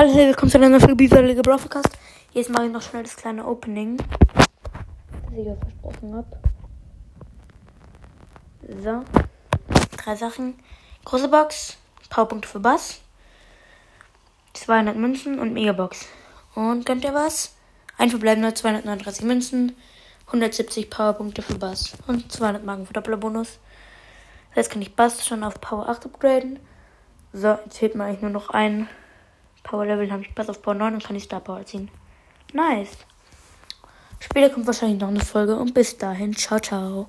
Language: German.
Hallo, willkommen zu einer neuen Folge dieser Liga Broadcast. Jetzt mache ich noch schnell das kleine Opening, das ich ja versprochen habe. So, drei Sachen. Große Box, Powerpunkte für Bass, 200 Münzen und Megabox. Und könnt ihr was? Ein verbleibender 239 Münzen, 170 Powerpunkte für Bass und 200 Marken für Dopplerbonus. Jetzt kann ich Bass schon auf Power 8 upgraden. So, jetzt fehlt mir eigentlich nur noch ein Power Level habe ich Bass auf Power 9 und kann die Star Power ziehen. Nice. Später kommt wahrscheinlich noch eine Folge und bis dahin, ciao, ciao.